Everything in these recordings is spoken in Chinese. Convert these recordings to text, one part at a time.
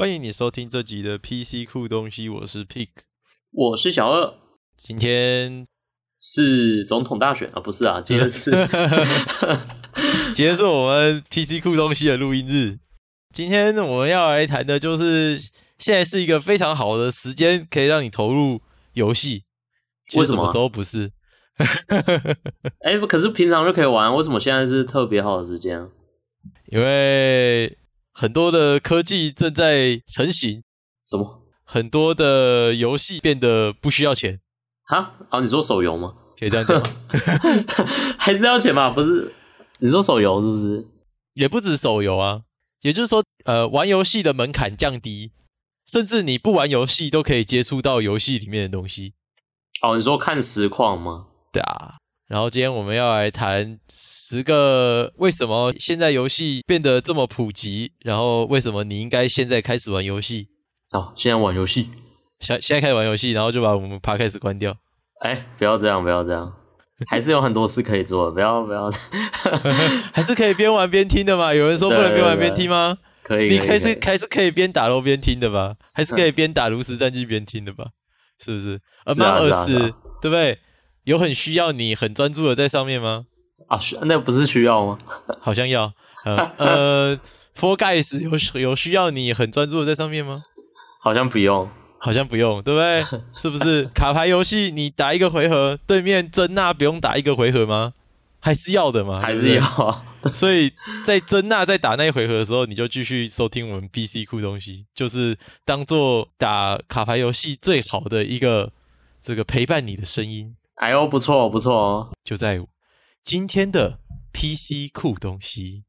欢迎你收听这集的 PC 酷东西，我是 Pick，我是小二。今天是总统大选啊？不是啊，今天是 今天是我们 PC 酷东西的录音日。今天我们要来谈的就是，现在是一个非常好的时间，可以让你投入游戏。为什么时候不是？哎、欸，可是平常就可以玩，为什么现在是特别好的时间？因为很多的科技正在成型。什么？很多的游戏变得不需要钱。哈？啊，你说手游吗？可以这样讲吗？还是要钱吧？不是？你说手游是不是？也不止手游啊。也就是说，呃，玩游戏的门槛降低，甚至你不玩游戏都可以接触到游戏里面的东西。哦，你说看实况吗？对啊。然后今天我们要来谈十个为什么现在游戏变得这么普及，然后为什么你应该现在开始玩游戏。哦，现在玩游戏，现现在开始玩游戏，然后就把我们 Podcast 关掉。哎，不要这样，不要这样，还是有很多事可以做，不要不要，还是可以边玩边听的嘛？有人说不能边玩边听吗？可以，你开始还是可以边打楼边听的吧？还是可以边打炉石战记边听的吧？是不是？Among Us，对不对？有很需要你很专注的在上面吗？啊，需那不是需要吗？好像要。呃呃，Four Guys 有有需要你很专注的在上面吗？好像不用，好像不用，对不对？是不是？卡牌游戏你打一个回合，对面珍娜不用打一个回合吗？还是要的吗？还是要。所以在珍娜在打那一回合的时候，你就继续收听我们 BC 酷东西，就是当做打卡牌游戏最好的一个这个陪伴你的声音。哎呦，不错不错哦！就在今天的 PC 酷东西，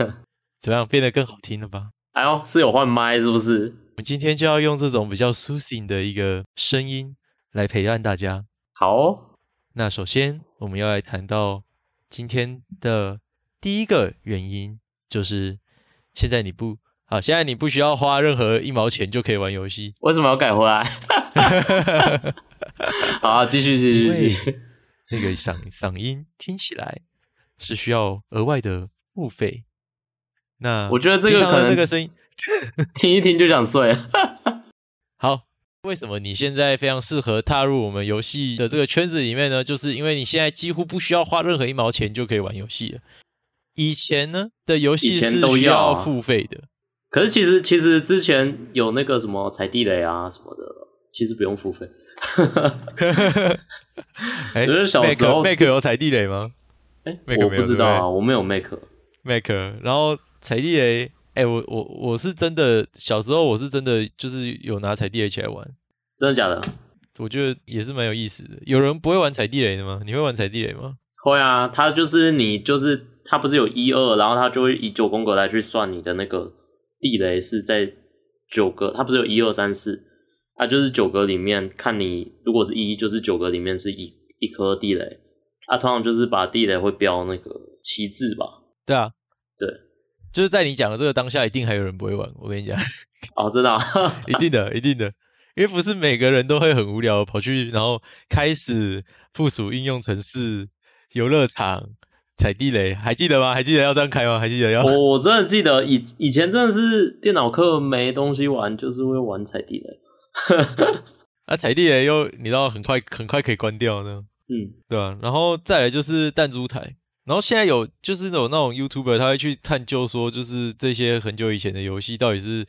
怎么样变得更好听了吧？哎呦，是有换麦是不是？我们今天就要用这种比较 soothing 的一个声音来陪伴大家。好哦，那首先我们要来谈到今天的第一个原因，就是现在你不啊，现在你不需要花任何一毛钱就可以玩游戏。为什么要改回来？好，继续继续继续。那个嗓嗓音听起来是需要额外的付费。那我觉得这个可能那个声音 听一听就想睡。好，为什么你现在非常适合踏入我们游戏的这个圈子里面呢？就是因为你现在几乎不需要花任何一毛钱就可以玩游戏了。以前呢的游戏是需要付费的，可是其实其实之前有那个什么踩地雷啊什么的，其实不用付费。哈哈哈！是小时候 Make 有踩地雷吗？哎、欸，我不知道啊，我没有 Make Make。然后踩地雷，哎、欸，我我我是真的小时候我是真的就是有拿踩地雷起来玩，真的假的？我觉得也是蛮有意思的。有人不会玩踩地雷的吗？你会玩踩地雷吗？会啊，他就是你就是他不是有一二，然后他就会以九宫格来去算你的那个地雷是在九个，他不是有一二三四。啊，就是九格里面看你，如果是一，就是九格里面是一一颗地雷，啊，通常就是把地雷会标那个旗帜吧？对啊，对，就是在你讲的这个当下，一定还有人不会玩。我跟你讲，哦，真的、啊，一定的，一定的，因为不是每个人都会很无聊跑去，然后开始附属应用程式、游乐场踩地雷，还记得吗？还记得要这样开吗？还记得要？我我真的记得以以前真的是电脑课没东西玩，就是会玩踩地雷。啊，踩地雷又你知道很快很快可以关掉呢，嗯，对、啊？然后再来就是弹珠台，然后现在有就是有那种 YouTuber 他会去探究说，就是这些很久以前的游戏到底是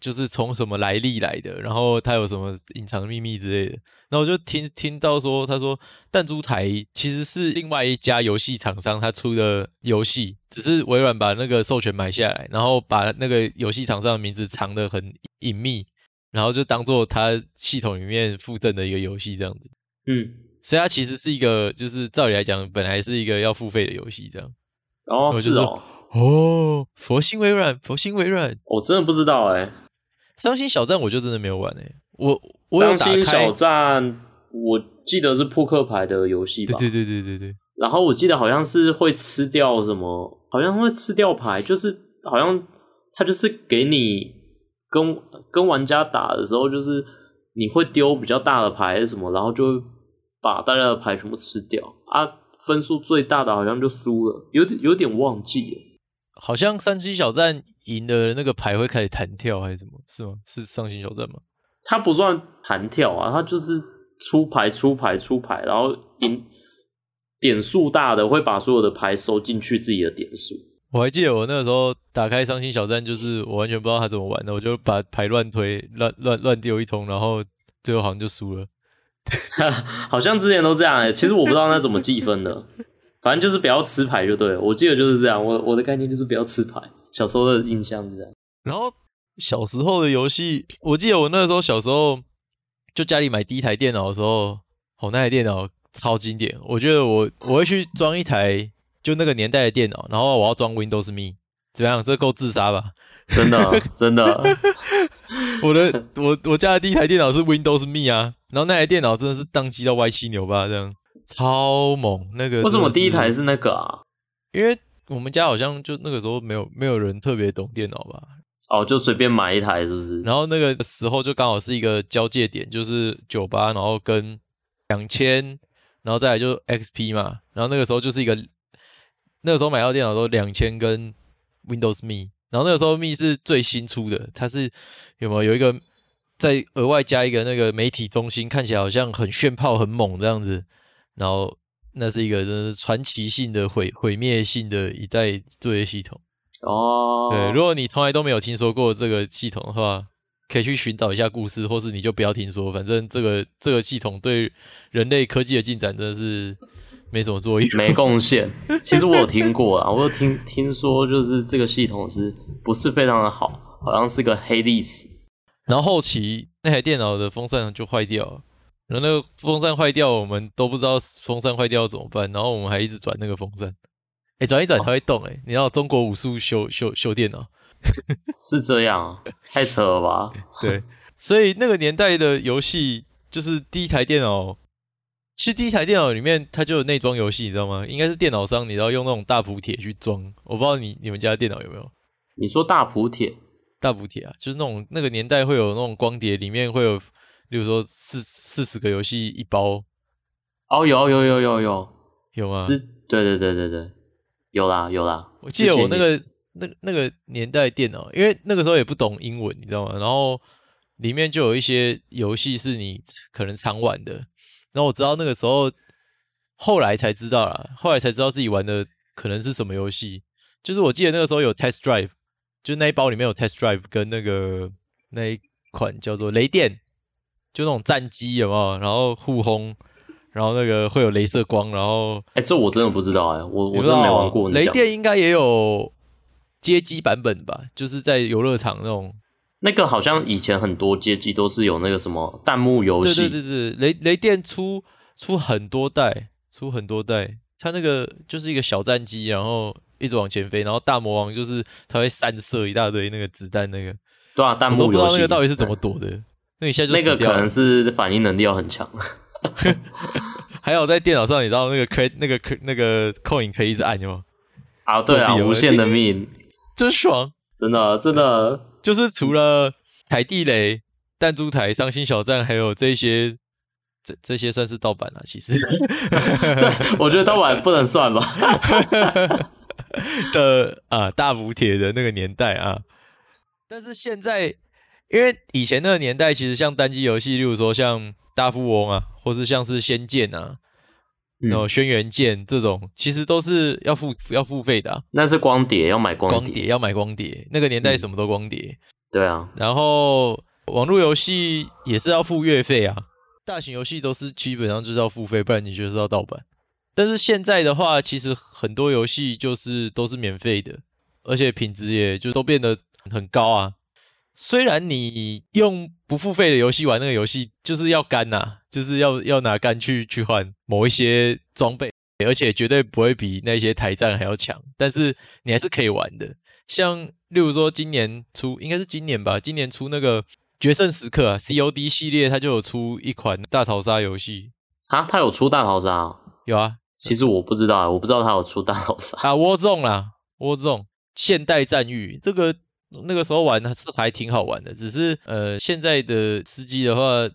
就是从什么来历来的，然后他有什么隐藏秘密之类的。然后我就听听到说，他说弹珠台其实是另外一家游戏厂商他出的游戏，只是微软把那个授权买下来，然后把那个游戏厂商的名字藏得很隐秘。然后就当做它系统里面附赠的一个游戏这样子，嗯，所以它其实是一个，就是照理来讲，本来是一个要付费的游戏这样。哦，是哦，哦，佛心微软，佛心微软，我真的不知道哎、欸。伤心小站我就真的没有玩哎、欸，我我有打开。伤心小站，我记得是扑克牌的游戏吧？对对对对对对。然后我记得好像是会吃掉什么，好像会吃掉牌，就是好像它就是给你。跟跟玩家打的时候，就是你会丢比较大的牌还是什么，然后就把大家的牌全部吃掉啊。分数最大的好像就输了，有点有点忘记了。好像三七小站赢的那个牌会开始弹跳还是什么？是吗？是上星小站吗？它不算弹跳啊，它就是出牌出牌出牌，然后赢点数大的会把所有的牌收进去自己的点数。我还记得我那个时候打开伤心小站，就是我完全不知道他怎么玩的，我就把牌乱推，乱乱乱丢一通，然后最后好像就输了。好像之前都这样哎、欸，其实我不知道那怎么计分的，反正就是不要吃牌就对了。我记得就是这样，我我的概念就是不要吃牌。小时候的印象是这样。然后小时候的游戏，我记得我那个时候小时候就家里买第一台电脑的时候，哦，那台电脑超经典。我觉得我我会去装一台。就那个年代的电脑，然后我要装 Windows Me，怎么样？这够自杀吧？真的，真的。我的我我家的第一台电脑是 Windows Me 啊，然后那台电脑真的是当机到歪七扭八这样，超猛。那个为什么第一台是那个啊？因为我们家好像就那个时候没有没有人特别懂电脑吧？哦，就随便买一台是不是？然后那个时候就刚好是一个交界点，就是九八，然后跟两千，然后再来就 XP 嘛，然后那个时候就是一个。那个时候买到电脑都两千跟 Windows Me，然后那个时候 Me 是最新出的，它是有没有有一个再额外加一个那个媒体中心，看起来好像很炫炮很猛这样子，然后那是一个真的是传奇性的毁毁灭性的一代作业系统哦。对，如果你从来都没有听说过这个系统的话，可以去寻找一下故事，或是你就不要听说，反正这个这个系统对人类科技的进展真的是。没什么作用，没贡献。其实我有听过啊，我有听听说，就是这个系统是不是非常的好，好像是个黑历史。然后后期那台电脑的风扇就坏掉了，然后那个风扇坏掉，我们都不知道风扇坏掉怎么办，然后我们还一直转那个风扇，哎，转一转它会动，哎，你知道中国武术修修修电脑 是这样啊？太扯了吧？对，所以那个年代的游戏就是第一台电脑。其实第一台电脑里面它就有内装游戏，你知道吗？应该是电脑商，你知道用那种大补铁去装。我不知道你你们家的电脑有没有？你说大补铁？大补铁啊，就是那种那个年代会有那种光碟，里面会有，例如说四四十个游戏一包。哦，有有有有有有吗？是，对对对对对，有啦有啦。我记得我那个那那个年代电脑，因为那个时候也不懂英文，你知道吗？然后里面就有一些游戏是你可能常玩的。然后我知道那个时候，后来才知道啦，后来才知道自己玩的可能是什么游戏。就是我记得那个时候有 Test Drive，就那一包里面有 Test Drive 跟那个那一款叫做雷电，就那种战机有没有？然后互轰，然后那个会有镭射光，然后哎，这我真的不知道哎，我我真的没玩过。雷电应该也有街机版本吧？就是在游乐场那种。那个好像以前很多街机都是有那个什么弹幕游戏，对对对对，雷雷电出出很多代，出很多代，它那个就是一个小战机，然后一直往前飞，然后大魔王就是它会散射一大堆那个子弹，那个对啊，弹幕游戏，我都不知道那个到底是怎么躲的，那一下就那个可能是反应能力要很强，还有在电脑上，你知道那个 c 那个那个 coin 可以一直按吗？啊，对啊，无限的命，真爽，真的真的。就是除了海地雷、弹珠台、伤心小站，还有这些，这这些算是盗版了。其实，对，我觉得盗版不能算吧。的啊，大补帖的那个年代啊，但是现在，因为以前那个年代，其实像单机游戏，例如说像大富翁啊，或是像是仙剑啊。然后轩辕剑这种其实都是要付要付费的，啊，那是光碟，要买光碟，光碟要买光碟。那个年代什么都光碟，嗯，对啊。然后网络游戏也是要付月费啊，大型游戏都是基本上就是要付费，不然你就是要盗版。但是现在的话，其实很多游戏就是都是免费的，而且品质也就都变得很高啊。虽然你用不付费的游戏玩那个游戏，就是要肝呐、啊，就是要要拿肝去去换某一些装备，而且绝对不会比那些台战还要强，但是你还是可以玩的。像例如说今年出，应该是今年吧，今年出那个决胜时刻啊，COD 系列它就有出一款大逃杀游戏啊，它有出大逃杀？有啊，其实我不知道，我不知道它有出大逃杀啊，Warzone 啦，Warzone 现代战域这个。那个时候玩是还挺好玩的，只是呃，现在的司机的话，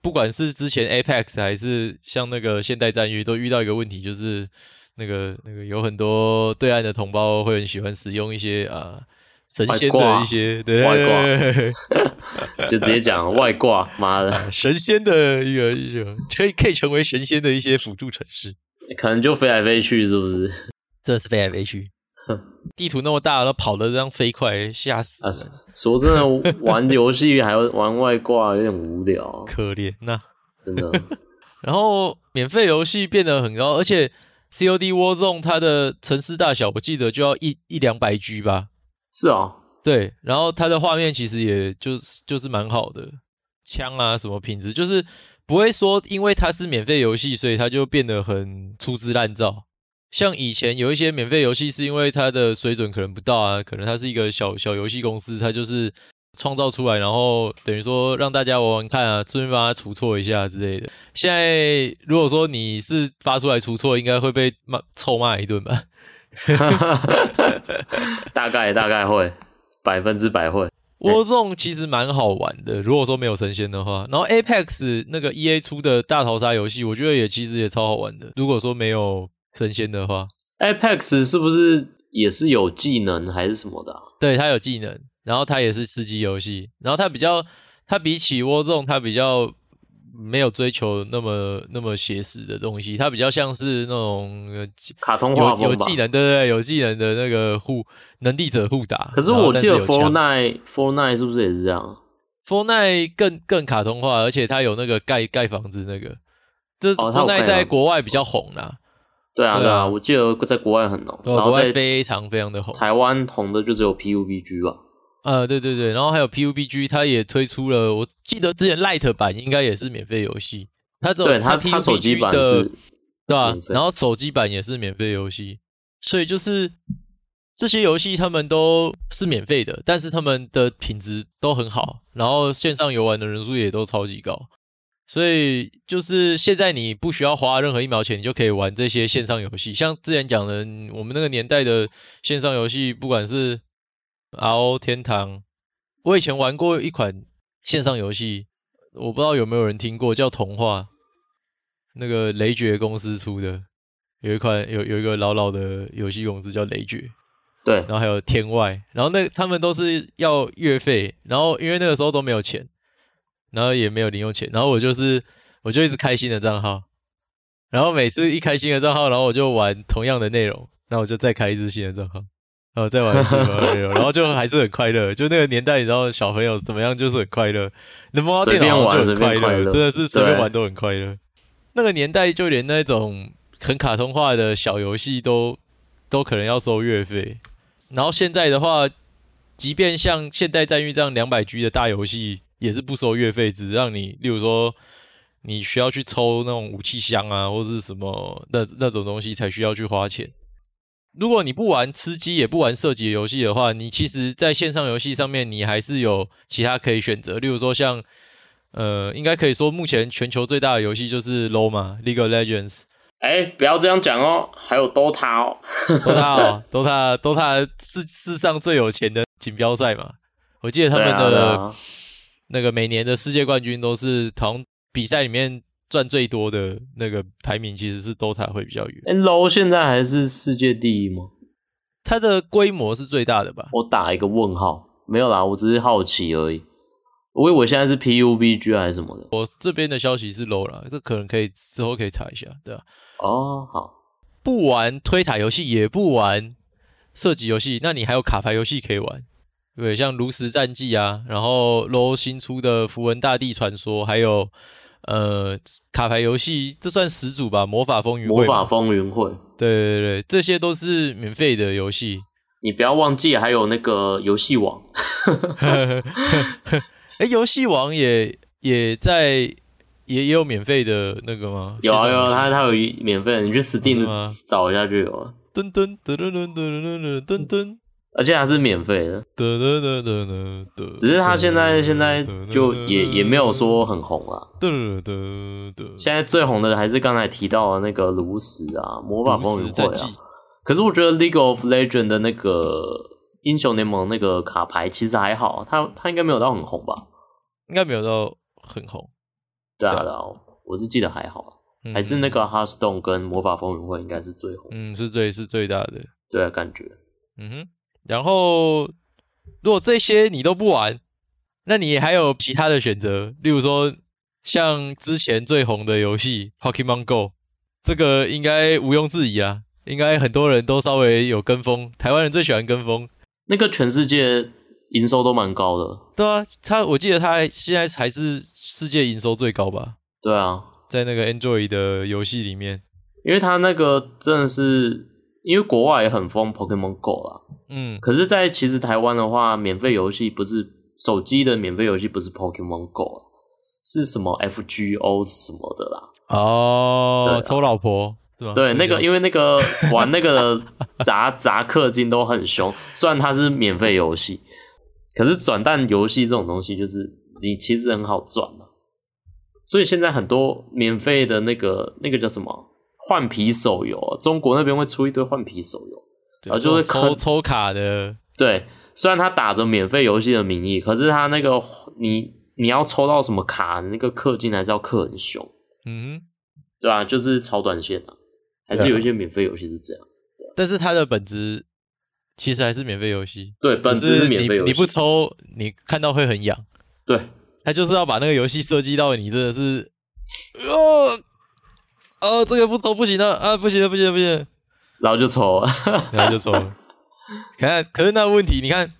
不管是之前 Apex 还是像那个现代战域，都遇到一个问题，就是那个那个有很多对岸的同胞会很喜欢使用一些啊神仙的一些对外挂，就直接讲外挂，妈的，神仙的一个一个可以可以成为神仙的一些辅助城市，可能就飞来飞去，是不是？真的是飞来飞去，地图那么大，然后跑的这样飞快，吓死了、啊！说真的，玩游戏还要玩外挂，有点无聊，可怜呐，真的。然后免费游戏变得很高，而且 COD Warzone 它的城市大小，我记得就要一一两百 G 吧。是啊、哦，对，然后它的画面其实也就是就是蛮好的，枪啊什么品质，就是不会说因为它是免费游戏，所以它就变得很粗制滥造。像以前有一些免费游戏是因为它的水准可能不到啊，可能它是一个小小游戏公司，它就是创造出来，然后等于说让大家玩玩看啊，顺便帮他除错一下之类的。现在如果说你是发出来除错，应该会被骂臭骂一顿吧。大概大概会百分之百会。Warzone 其实蛮好玩的，如果说没有神仙的话。然后 Apex 那个 EA 出的大逃杀游戏，我觉得也其实也超好玩的。如果说没有神仙的话，Apex 是不是也是有技能还是什么的啊？对，它有技能，然后它也是吃鸡游戏，然后它比较，它比起 Warzone 它比较。没有追求那么那么写实的东西，它比较像是那种卡通画风有有技能，对对对，有技能的那个互能力者互打。可是我记得 Fortnite Fortnite 是不是也是这样？Fortnite 更更卡通化，而且它有那个盖盖房子那个。这 Fortnite 在国外比较红啦。对啊对啊，我记得在国外很红，然后国外非常非常的红。台湾红的就只有 PUBG 吧。呃，对对对，然后还有 PUBG，它也推出了，我记得之前 Lite 版应该也是免费游戏，它这种它 PUBG 的，对吧？然后手机版也是免费游戏，所以就是这些游戏他们都是免费的，但是他们的品质都很好，然后线上游玩的人数也都超级高，所以就是现在你不需要花任何一毛钱，你就可以玩这些线上游戏，像之前讲的我们那个年代的线上游戏，不管是 RO 天堂，我以前玩过一款线上游戏，我不知道有没有人听过，叫《童话》，那个雷爵公司出的，有一款有有一个老老的游戏公司叫雷爵，对，然后还有天外，然后那他们都是要月费，然后因为那个时候都没有钱，然后也没有零用钱，然后我就是我就一直开新的账号，然后每次一开新的账号，然后我就玩同样的内容，然后我就再开一支新的账号。然后再玩一次，然后就还是很快乐。就那个年代，你知道小朋友怎么样，就是很快乐。能摸到电脑就很快乐，真的是随便玩都很快乐。那个年代，就连那种很卡通化的小游戏都都可能要收月费。然后现在的话，即便像《现代战役》这样两百 G 的大游戏，也是不收月费，只让你，例如说你需要去抽那种武器箱啊，或者是什么那那种东西，才需要去花钱。如果你不玩吃鸡也不玩射击游戏的话，你其实在线上游戏上面你还是有其他可以选择。例如说像，呃，应该可以说目前全球最大的游戏就是 LOL 嘛，League of Legends。哎，不要这样讲哦，还有 Dota 哦，Dota 哦，Dota，Dota 是世上最有钱的锦标赛嘛。我记得他们的那个每年的世界冠军都是从比赛里面。赚最多的那个排名其实是 Dota 会比较远。哎，LOL 现在还是世界第一吗？它的规模是最大的吧？我打一个问号，没有啦，我只是好奇而已。我以为我现在是 PUBG 还是什么的。我这边的消息是 LOL 啦，这可能可以之后可以查一下，对吧？哦，好，不玩推塔游戏，也不玩射击游戏，那你还有卡牌游戏可以玩，对，像炉石战记啊，然后 LOL 新出的符文大帝传说，还有。呃，卡牌游戏这算始祖吧？魔法风云会，魔法风云会，对对对，这些都是免费的游戏。你不要忘记还有那个游戏王。哎，游戏王也也在也也有免费的那个吗？有啊有啊，它它有免费的，你去 Steam 找一下就有了。噔噔噔噔噔噔噔噔噔。而且还是免费的，只是他现在现在就也也没有说很红啊。现在最红的还是刚才提到的那个炉石啊，魔法风云会啊。可是我觉得 League of Legends 的那个英雄联盟那个卡牌其实还好，他他应该没有到很红吧？应该没有到很红。对啊，对啊，我是记得还好，还是那个 Hearthstone 跟魔法风云会应该是最红。嗯，是最是最大的。对啊，感觉。嗯哼。然后如果这些你都不玩，那你还有其他的选择，例如说像之前最红的游戏《Pokemon Go》，这个应该毋庸置疑啊，应该很多人都稍微有跟风，台湾人最喜欢跟风，那个全世界营收都蛮高的。对啊，他我记得他现在还是世界营收最高吧？对啊，在那个 Android 的游戏里面，因为他那个真的是，因为国外也很疯 Pokemon Go 啦，嗯，可是，在其实台湾的话，免费游戏不是。手机的免费游戏不是 Pokemon Go，是什么 FGO 什么的啦？哦，抽老婆？对，那个因为那个玩那个砸砸 氪金都很凶，虽然它是免费游戏，可是转蛋游戏这种东西就是你其实很好赚啊。所以现在很多免费的那个那个叫什么换皮手游，中国那边会出一堆换皮手游，然后就会抽抽卡的，对。虽然他打着免费游戏的名义，可是他那个你你要抽到什么卡，那个氪金还是要氪很凶，嗯，对啊，就是超短线啊，还是有一些免费游戏是这样，对啊，但是它的本质其实还是免费游戏，对，本质是免费游戏，你不抽，你看到会很痒，对，他就是要把那个游戏设计到你真的是，哦，哦，这个不抽不行了啊，不行了，不行了，不行了，然后就抽了，然后就抽了。看，可是那个问题，你看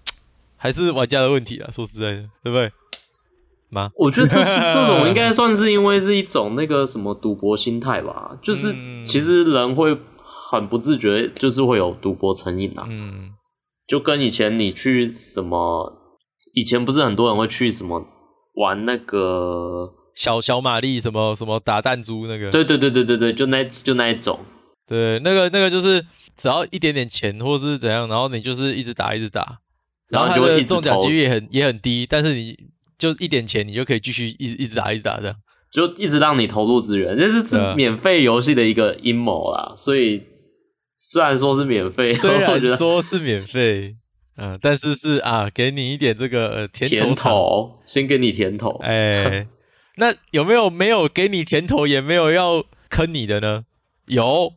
还是玩家的问题啊。说实在的，对不对？妈，我觉得这这这种应该算是因为是一种那个什么赌博心态吧。就是其实人会很不自觉，就是会有赌博成瘾啊。嗯，就跟以前你去什么，以前不是很多人会去什么玩那个小小玛丽什么什么打弹珠那个？对对对对对对，就那就那一种。对，那个那个就是。只要一点点钱，或是怎样，然后你就是一直打，一直打，然后它的中奖几率也很也很低，但是你就一点钱，你就可以继续一直一直打，一直打这样，就一直让你投入资源，这是这免费游戏的一个阴谋啦。所以虽然说是免费，虽然说是免费，嗯，但是是啊，给你一点这个呃甜头，甜头，先给你甜头，哎，那有没有没有给你甜头，也没有要坑你的呢？有。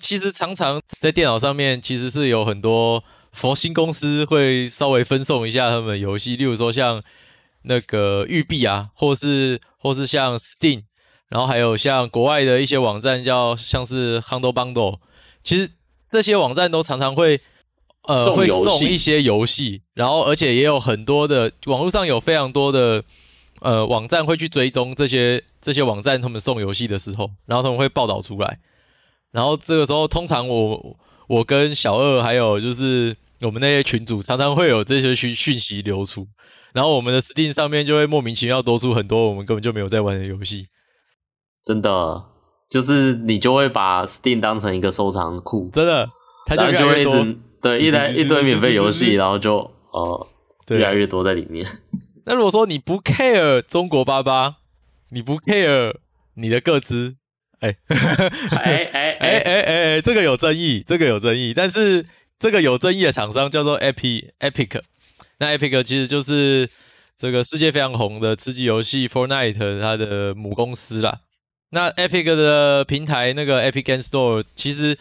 其实常常在电脑上面，其实是有很多佛心公司会稍微分送一下他们的游戏，例如说像那个育碧啊，或是或是像 Steam，然后还有像国外的一些网站叫像是 h u n d l e Bundle，其实这些网站都常常会呃会送一些游戏，然后而且也有很多的网络上有非常多的呃网站会去追踪这些这些网站他们送游戏的时候，然后他们会报道出来。然后这个时候，通常我我跟小二还有就是我们那些群主，常常会有这些讯讯息流出，然后我们的 Steam 上面就会莫名其妙多出很多我们根本就没有在玩的游戏。真的，就是你就会把 Steam 当成一个收藏库，真的，它就，就会一直对一来一堆免费游戏，然后就呃越来越多在里面。那如果说你不 care 中国巴巴，你不 care 你的个资。哎，哎 哎哎哎哎这个有争议，这个有争议。但是这个有争议的厂商叫做 Epic Epic，那 Epic 其实就是这个世界非常红的吃鸡游戏 Fortnite 它的母公司啦。那 Epic 的平台那个 Epic Game Store 其实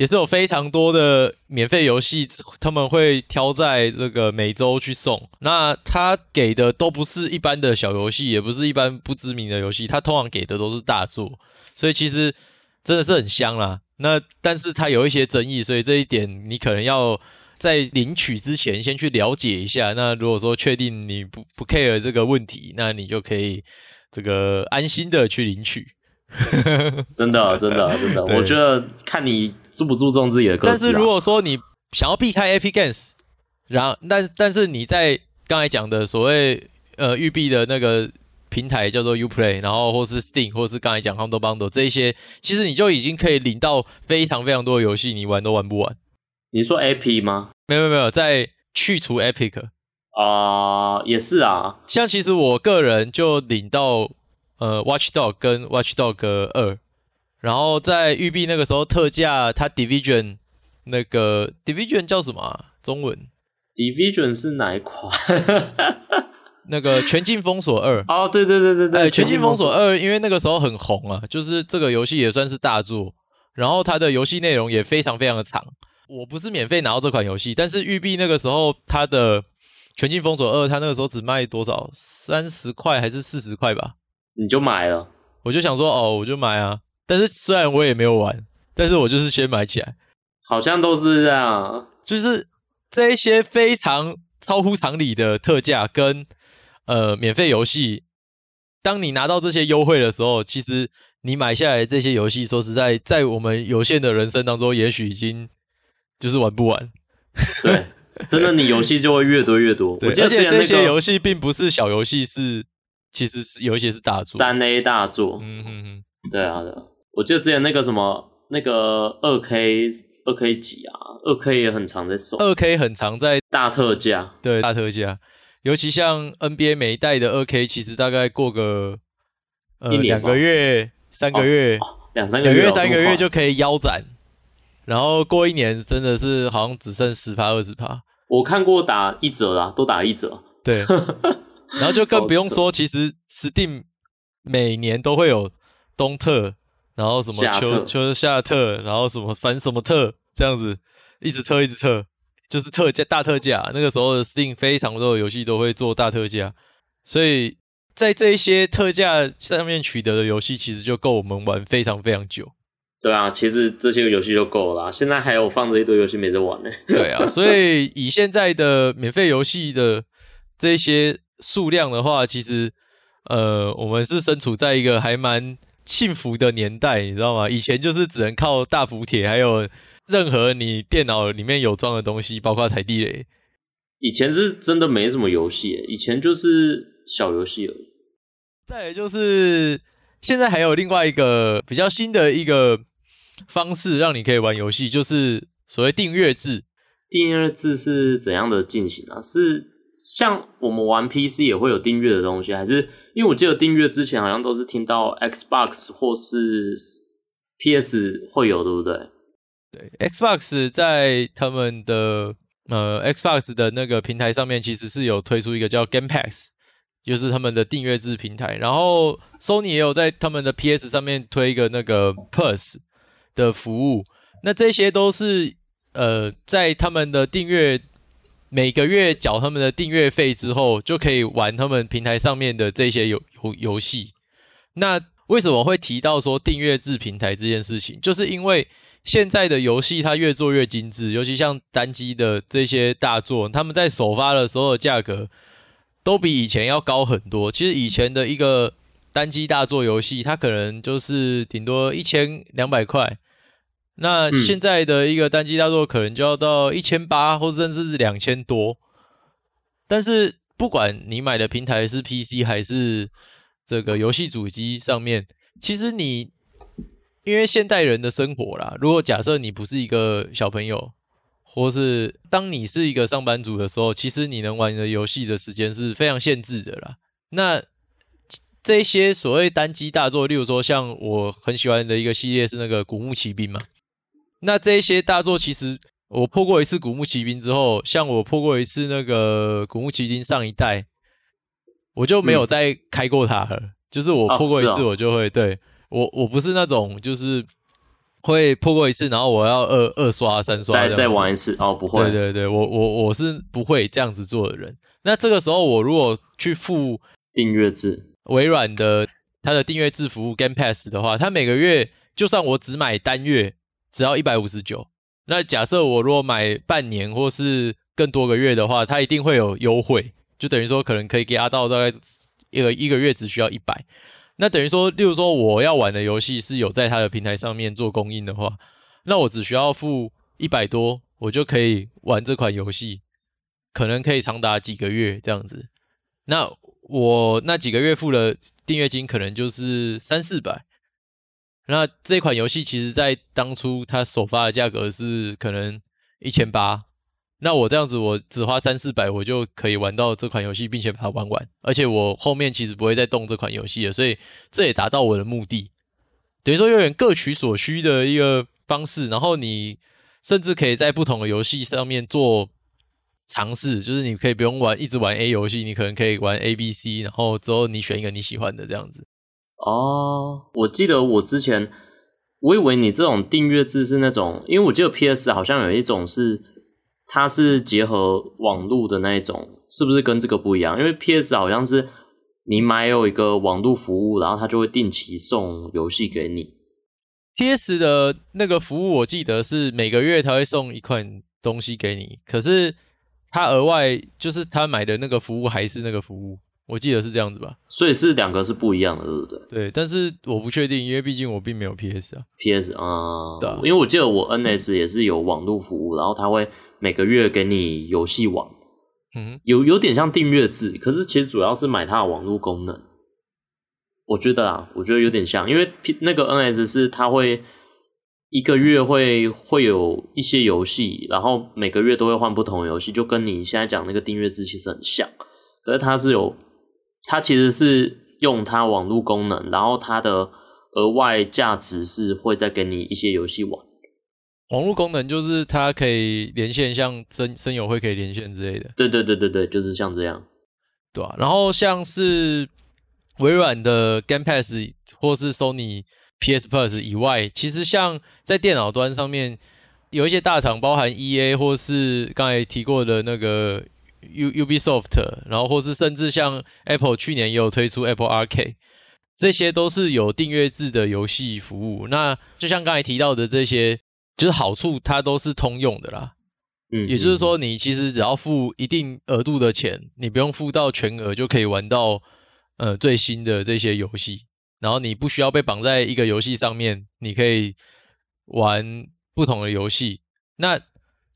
也是有非常多的免费游戏，他们会挑在这个每周去送。那他给的都不是一般的小游戏，也不是一般不知名的游戏，他通常给的都是大作。所以其实真的是很香啦。那但是它有一些争议，所以这一点你可能要在领取之前先去了解一下。那如果说确定你不不 care 这个问题，那你就可以这个安心的去领取。真的，真的，真的，我觉得看你注不注重自己的个人。但是如果说你想要避开 Epic Games，然后但但是你在刚才讲的所谓呃育碧的那个。平台叫做 Uplay，然后或是 Steam，或是刚才讲 Humble Bundle 这一些，其实你就已经可以领到非常非常多的游戏，你玩都玩不完。你说 Epic 吗？没有没有没有，在去除 Epic 啊、呃，也是啊。像其实我个人就领到呃 Watchdog 跟 Watchdog 2，然后在育碧那个时候特价，它 Division 那个 Division 叫什么啊？中文 Division 是哪一款？那个《全境封锁二》哦，对对对对对，哎，《全境封锁二》因为那个时候很红啊，就是这个游戏也算是大作，然后它的游戏内容也非常非常的长。我不是免费拿到这款游戏，但是育碧那个时候它的全境封锁二》，它那个时候只卖多少？三十块还是四十块吧？你就买了？我就想说，哦，我就买啊。但是虽然我也没有玩，但是我就是先买起来。好像都是这样，就是这一些非常超乎常理的特价跟呃免费游戏，当你拿到这些优惠的时候，其实你买下来这些游戏，说实在，在我们有限的人生当中，也许已经就是玩不完。对，真的，你游戏就会越多越多。对，而且这些游戏并不是小游戏，是其实是有一些是大作，三 A 大作。嗯哼哼，对啊，对啊。我记得之前那个什么那个二 K 二 K 几啊，二 K 也很常在送，二 K 很常在大特价，对，大特价。尤其像 NBA 每一代的二 K，其实大概过个呃两个月、三个月、两、哦、三个月、月三个月就可以腰斩，然后过一年真的是好像只剩十趴二十趴。我看过打一折啦，都打一折。对，然后就更不用说，其实 Steam 每年都会有东特。然后什么求求夏特，然后什么反什么特这样子，一直特一直特，就是特价大特价。那个时候的 Steam 非常多的游戏都会做大特价，所以在这一些特价上面取得的游戏，其实就够我们玩非常非常久。对啊，其实这些游戏就够了。现在还有放着一堆游戏没得玩呢。对啊，所以以现在的免费游戏的这些数量的话，其实呃，我们是身处在一个还蛮。幸福的年代，你知道吗？以前就是只能靠大补铁，还有任何你电脑里面有装的东西，包括踩地雷。以前是真的没什么游戏，以前就是小游戏而已。再来就是现在还有另外一个比较新的一个方式，让你可以玩游戏，就是所谓订阅制。订阅制是怎样的进行啊？是像我们玩 PC 也会有订阅的东西，还是？因为我记得订阅之前好像都是听到 Xbox 或是 PS 会有，对不对？对，Xbox 在他们的呃 Xbox 的那个平台上面，其实是有推出一个叫 Game Pass，就是他们的订阅制平台。然后 Sony 也有在他们的 PS 上面推一个那个 Plus 的服务。那这些都是呃在他们的订阅。每个月缴他们的订阅费之后，就可以玩他们平台上面的这些游游游戏。那为什么会提到说订阅制平台这件事情？就是因为现在的游戏它越做越精致，尤其像单机的这些大作，他们在首发的时候价格都比以前要高很多。其实以前的一个单机大作游戏，它可能就是顶多一千两百块。那现在的一个单机大作可能就要到一千八，或者甚至是两千多。但是不管你买的平台是 PC 还是这个游戏主机上面，其实你因为现代人的生活啦，如果假设你不是一个小朋友，或是当你是一个上班族的时候，其实你能玩的游戏的时间是非常限制的啦。那这些所谓单机大作，例如说像我很喜欢的一个系列是那个《古墓奇兵》嘛。那这一些大作，其实我破过一次《古墓奇兵》之后，像我破过一次那个《古墓奇兵》上一代，我就没有再开过它了。嗯、就是我破过一次，我就会、哦哦、对我我不是那种就是会破过一次，然后我要二二刷三刷再再玩一次哦，不会。对对对，我我我是不会这样子做的人。那这个时候，我如果去付订阅制，微软的它的订阅制服务 Game Pass 的话，它每个月就算我只买单月。只要一百五十九，那假设我如果买半年或是更多个月的话，它一定会有优惠，就等于说可能可以给压到大概一个一个月只需要一百，那等于说，例如说我要玩的游戏是有在它的平台上面做供应的话，那我只需要付一百多，我就可以玩这款游戏，可能可以长达几个月这样子。那我那几个月付的订阅金可能就是三四百。那这款游戏其实，在当初它首发的价格是可能一千八，那我这样子，我只花三四百，我就可以玩到这款游戏，并且把它玩完，而且我后面其实不会再动这款游戏了，所以这也达到我的目的，等于说有点各取所需的一个方式，然后你甚至可以在不同的游戏上面做尝试，就是你可以不用玩一直玩 A 游戏，你可能可以玩 A、B、C，然后之后你选一个你喜欢的这样子。哦，我记得我之前，我以为你这种订阅制是那种，因为我记得 PS 好像有一种是，它是结合网络的那一种是不是跟这个不一样？因为 PS 好像是你买有一个网络服务，然后它就会定期送游戏给你。PS 的那个服务，我记得是每个月他会送一款东西给你，可是他额外就是他买的那个服务还是那个服务，我记得是这样子吧？所以是两个是不一样的，对不对？对，但是我不确定，因为毕竟我并没有 PS 啊。PS 啊、嗯，对，因为我记得我 NS 也是有网络服务，然后它会每个月给你游戏网，嗯，有有点像订阅制，可是其实主要是买它的网络功能。我觉得啊，我觉得有点像，因为那个 NS 是它会一个月会会有一些游戏，然后每个月都会换不同的游戏，就跟你现在讲那个订阅制其实很像。可是它是有，它其实是用它网络功能，然后它的额外价值是会再给你一些游戏玩。网络功能就是它可以连线，像声声友会可以连线之类的。对对对对对，就是像这样，对啊，然后像是。微软的 Game Pass 或是 Sony PS Plus 以外，其实像在电脑端上面有一些大厂，包含 EA 或是刚才提过的那个 U Ubisoft，然后或是甚至像 Apple 去年也有推出 Apple Arcade，这些都是有订阅制的游戏服务。那就像刚才提到的这些，就是好处它都是通用的啦。嗯，也就是说，你其实只要付一定额度的钱，你不用付到全额就可以玩到。呃，最新的这些游戏，然后你不需要被绑在一个游戏上面，你可以玩不同的游戏。那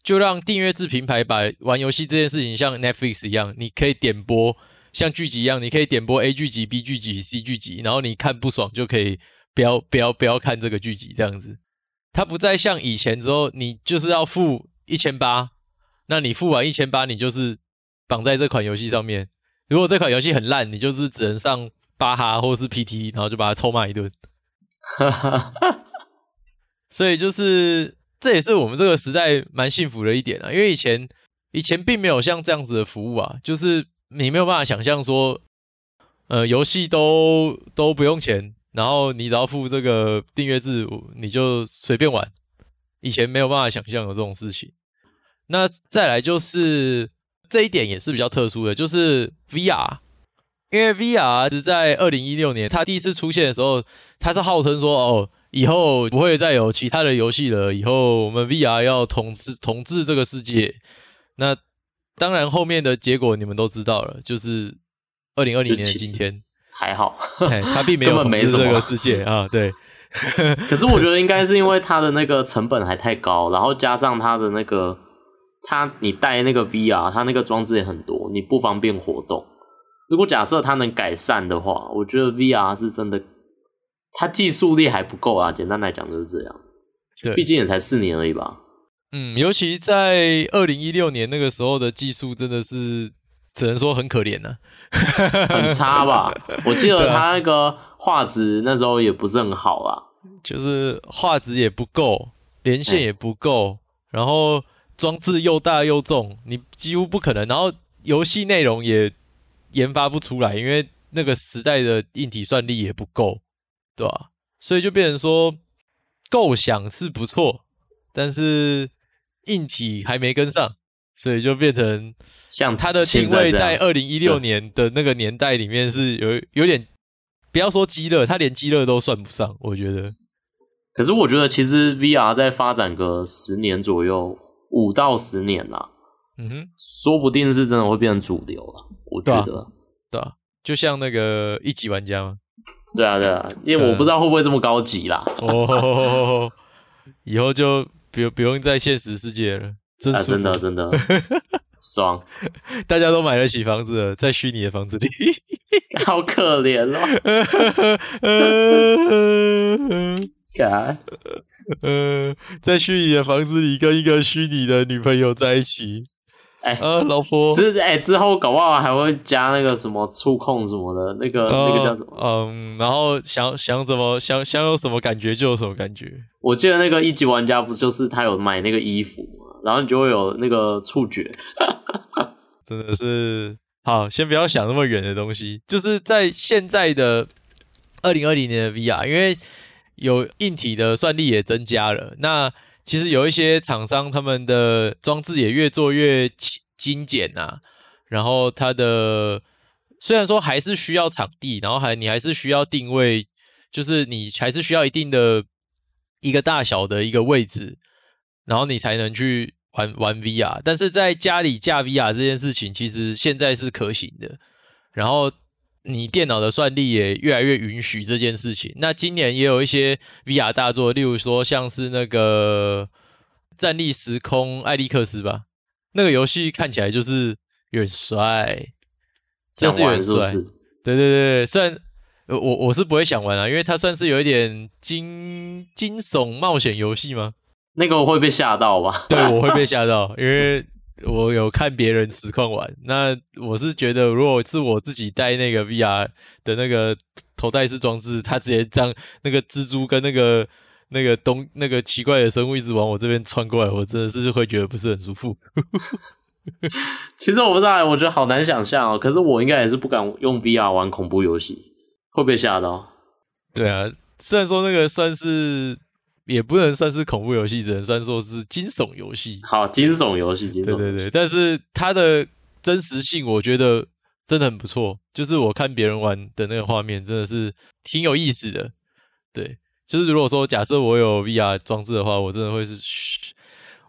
就让订阅制平台把玩游戏这件事情像 Netflix 一样，你可以点播，像剧集一样，你可以点播 A 剧集、B 剧集、C 剧集，然后你看不爽就可以不要不要不要看这个剧集这样子。它不再像以前之后，你就是要付一千八，那你付完一千八，你就是绑在这款游戏上面。如果这款游戏很烂，你就是只能上巴哈或是 PT，然后就把它臭骂一顿。所以就是这也是我们这个时代蛮幸福的一点啊，因为以前以前并没有像这样子的服务啊，就是你没有办法想象说，呃，游戏都都不用钱，然后你只要付这个订阅制，你就随便玩。以前没有办法想象有这种事情。那再来就是。这一点也是比较特殊的，就是 VR，因为 VR 是在二零一六年它第一次出现的时候，它是号称说哦，以后不会再有其他的游戏了，以后我们 VR 要统治统治这个世界。那当然后面的结果你们都知道了，就是二零二零年的今天还好，他并没有统治这个世界 啊。对，可是我觉得应该是因为它的那个成本还太高，然后加上它的那个。它你带那个 VR，它那个装置也很多，你不方便活动。如果假设它能改善的话，我觉得 VR 是真的，它技术力还不够啊。简单来讲就是这样。对，毕竟也才四年而已吧。嗯，尤其在二零一六年那个时候的技术，真的是只能说很可怜呢、啊，很差吧。我记得他那个画质那时候也不是很好啊，就是画质也不够，连线也不够，欸、然后。装置又大又重，你几乎不可能。然后游戏内容也研发不出来，因为那个时代的硬体算力也不够，对吧？所以就变成说，构想是不错，但是硬体还没跟上，所以就变成像它的定位在二零一六年的那个年代里面是有有点，不要说鸡肋，它连鸡肋都算不上，我觉得。可是我觉得其实 VR 在发展个十年左右。五到十年啦，嗯哼，说不定是真的会变成主流了。我觉得，对啊，对啊，就像那个一级玩家吗？对啊，对啊，因为我不知道会不会这么高级啦。哦，以后就不用不用在现实世界了，真是、啊、真的真 的爽，大家都买得起房子了，在虚拟的房子里，好可怜哦。God 呃，在虚拟的房子里跟一个虚拟的女朋友在一起，哎、欸，啊，老婆，之哎之后搞不好还会加那个什么触控什么的，那个、呃、那个叫什么？嗯，然后想想怎么想想有什么感觉就有什么感觉。我记得那个一级玩家不就是他有买那个衣服嘛，然后你就会有那个触觉，真的是好，先不要想那么远的东西，就是在现在的二零二零年的 VR，因为。有硬体的算力也增加了，那其实有一些厂商他们的装置也越做越精简啊，然后它的虽然说还是需要场地，然后还你还是需要定位，就是你还是需要一定的一个大小的一个位置，然后你才能去玩玩 VR。但是在家里架 VR 这件事情，其实现在是可行的。然后你电脑的算力也越来越允许这件事情。那今年也有一些 VR 大作，例如说像是那个《战力时空艾利克斯》吧，那个游戏看起来就是有点帅，这是有点帅。对对对，虽然我我是不会想玩啊，因为它算是有一点惊惊悚冒险游戏吗？那个会被吓到吧？对，我会被吓到，因为。我有看别人实况玩，那我是觉得，如果是我自己带那个 VR 的那个头戴式装置，它直接这样那个蜘蛛跟那个那个东那个奇怪的生物一直往我这边穿过来，我真的是会觉得不是很舒服。其实我不知道，我觉得好难想象哦。可是我应该也是不敢用 VR 玩恐怖游戏，会被吓到。对啊，虽然说那个算是。也不能算是恐怖游戏，只能算说是惊悚游戏。好，惊悚游戏，对对对，但是它的真实性，我觉得真的很不错。就是我看别人玩的那个画面，真的是挺有意思的。对，就是如果说假设我有 VR 装置的话，我真的会是，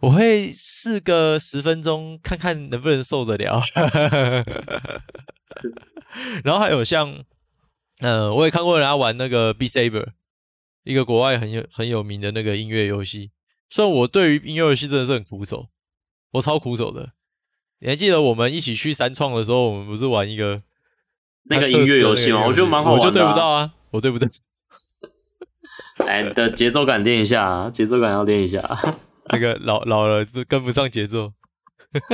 我会试个十分钟，看看能不能受得了。然后还有像，嗯、呃，我也看过人家玩那个 Beat Saber。一个国外很有很有名的那个音乐游戏，虽然我对于音乐游戏真的是很苦手，我超苦手的。你还记得我们一起去三创的时候，我们不是玩一个那个音乐游戏吗？我觉得蛮好玩的，啊，我就对不到啊，我对不对？哎，你的节奏感练一下，啊，节奏感要练一下。那个老老了就跟不上节奏，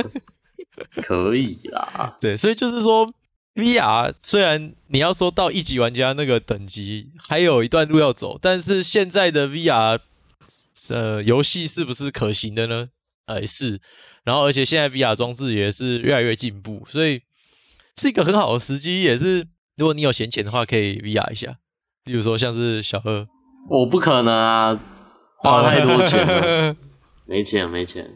可以啦。对，所以就是说。VR 虽然你要说到一级玩家那个等级还有一段路要走，但是现在的 VR 呃游戏是不是可行的呢？呃是，然后而且现在 VR 装置也是越来越进步，所以是一个很好的时机。也是如果你有闲钱的话，可以 VR 一下。比如说像是小二，我不可能啊，花太多钱了，没钱没钱。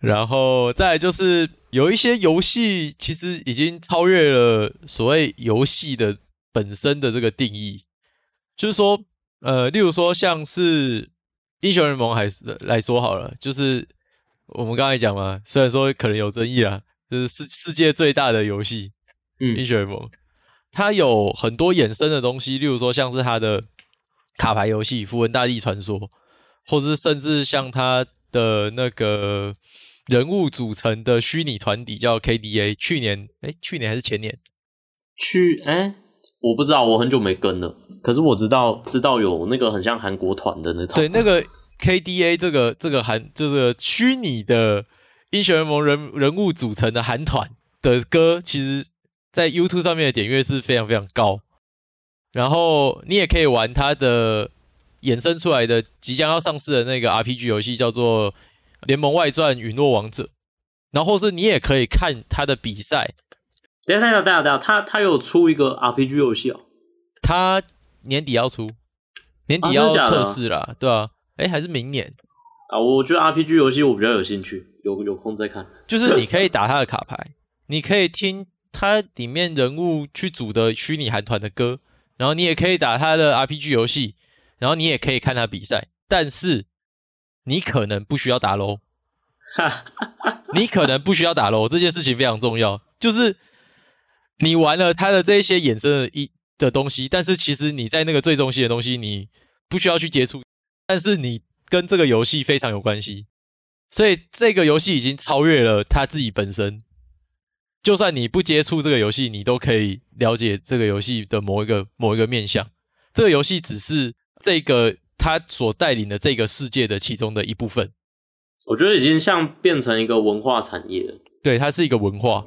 然后再来就是有一些游戏其实已经超越了所谓游戏的本身的这个定义，就是说，呃，例如说像是英雄联盟还是来说好了，就是我们刚才讲嘛，虽然说可能有争议啊，就是世世界最大的游戏，嗯，英雄联盟，它有很多衍生的东西，例如说像是它的卡牌游戏《符文大帝传说》，或者是甚至像它的那个。人物组成的虚拟团体叫 KDA，去年哎，去年还是前年？去哎，我不知道，我很久没跟了。可是我知道，知道有那个很像韩国团的那种。对，那个 KDA 这个这个韩就是虚拟的英雄联盟人人物组成的韩团的歌，其实在 YouTube 上面的点阅是非常非常高。然后你也可以玩它的衍生出来的即将要上市的那个 RPG 游戏，叫做。联盟外传陨落王者，然后是你也可以看他的比赛。等下等下等下等下，他他有出一个 RPG 游戏哦。他年底要出，年底要测试啦，啊对啊，哎，还是明年啊？我觉得 RPG 游戏我比较有兴趣，有有空再看。就是你可以打他的卡牌，你可以听他里面人物去组的虚拟韩团的歌，然后你也可以打他的 RPG 游戏，然后你也可以看他比赛，但是。你可能不需要打楼，你可能不需要打喽，这件事情非常重要。就是你玩了他的这一些衍生的一的东西，但是其实你在那个最中心的东西，你不需要去接触，但是你跟这个游戏非常有关系，所以这个游戏已经超越了它自己本身。就算你不接触这个游戏，你都可以了解这个游戏的某一个某一个面向。这个游戏只是这个。他所带领的这个世界的其中的一部分，我觉得已经像变成一个文化产业了。对，它是一个文化。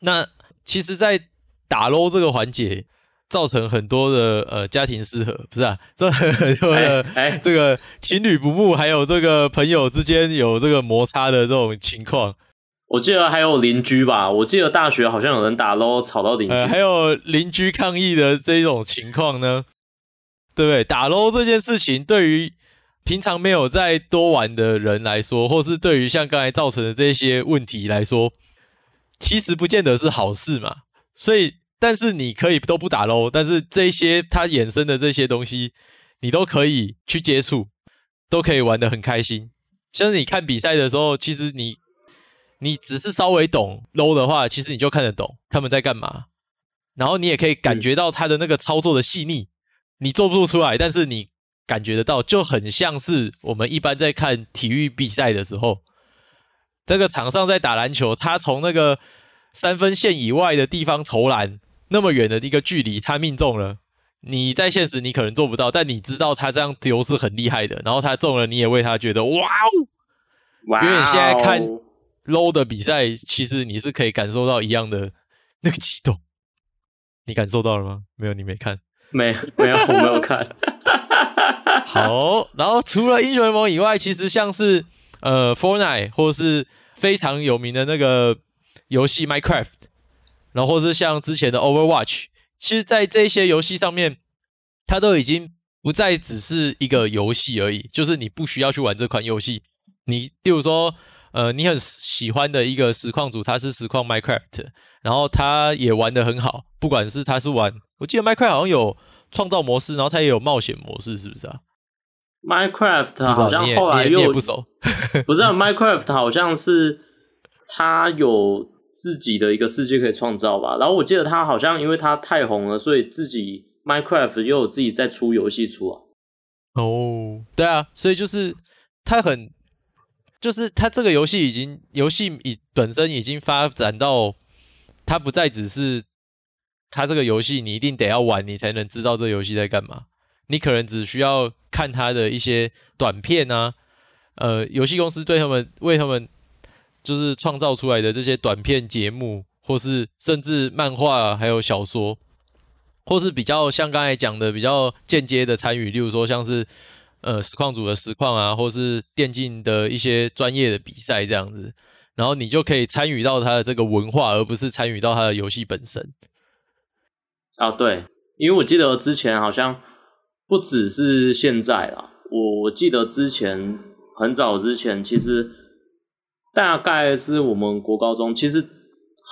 那其实，在打 LOL 这个环节，造成很多的呃家庭失和，不是啊？这很多的哎，这个情侣不睦，还有这个朋友之间有这个摩擦的这种情况。我记得还有邻居吧？我记得大学好像有人打 LOL 吵到邻居，呃，还有邻居抗议的这种情况呢。对不对？打 LOL 这件事情，对于平常没有再多玩的人来说，或是对于像刚才造成的这些问题来说，其实不见得是好事嘛。所以，但是你可以都不打 LOL，但是这些它衍生的这些东西，你都可以去接触，都可以玩得很开心。像是你看比赛的时候，其实你你只是稍微懂 low 的话，其实你就看得懂他们在干嘛，然后你也可以感觉到他的那个操作的细腻。你做不出来，但是你感觉得到，就很像是我们一般在看体育比赛的时候，这个场上在打篮球，他从那个三分线以外的地方投篮，那么远的一个距离，他命中了。你在现实你可能做不到，但你知道他这样丢是很厉害的，然后他中了，你也为他觉得哇哦！哇哦！因为你现在看 low 的比赛，其实你是可以感受到一样的那个激动。你感受到了吗？没有，你没看。没没有，我没有看。好，然后除了英雄联盟以外，其实像是呃 Fortnite 或是非常有名的那个游戏 Minecraft，然后或是像之前的 Overwatch，其实，在这些游戏上面，它都已经不再只是一个游戏而已，就是你不需要去玩这款游戏。你比如说，呃，你很喜欢的一个实况组，他是实况 Minecraft，然后他也玩的很好，不管是他是玩。我记得 Minecraft 好像有创造模式，然后它也有冒险模式，是不是啊？Minecraft 好像后来又不熟，不是啊？Minecraft 好像是它有自己的一个世界可以创造吧？然后我记得它好像因为它太红了，所以自己 Minecraft 又有自己在出游戏出啊。哦，对啊，所以就是它很，就是它这个游戏已经游戏已本身已经发展到它不再只是。它这个游戏你一定得要玩，你才能知道这游戏在干嘛。你可能只需要看它的一些短片啊，呃，游戏公司对他们为他们就是创造出来的这些短片节目，或是甚至漫画还有小说，或是比较像刚才讲的比较间接的参与，例如说像是呃实况组的实况啊，或是电竞的一些专业的比赛这样子，然后你就可以参与到他的这个文化，而不是参与到他的游戏本身。啊，对，因为我记得之前好像不只是现在啦，我我记得之前很早之前，其实大概是我们国高中，其实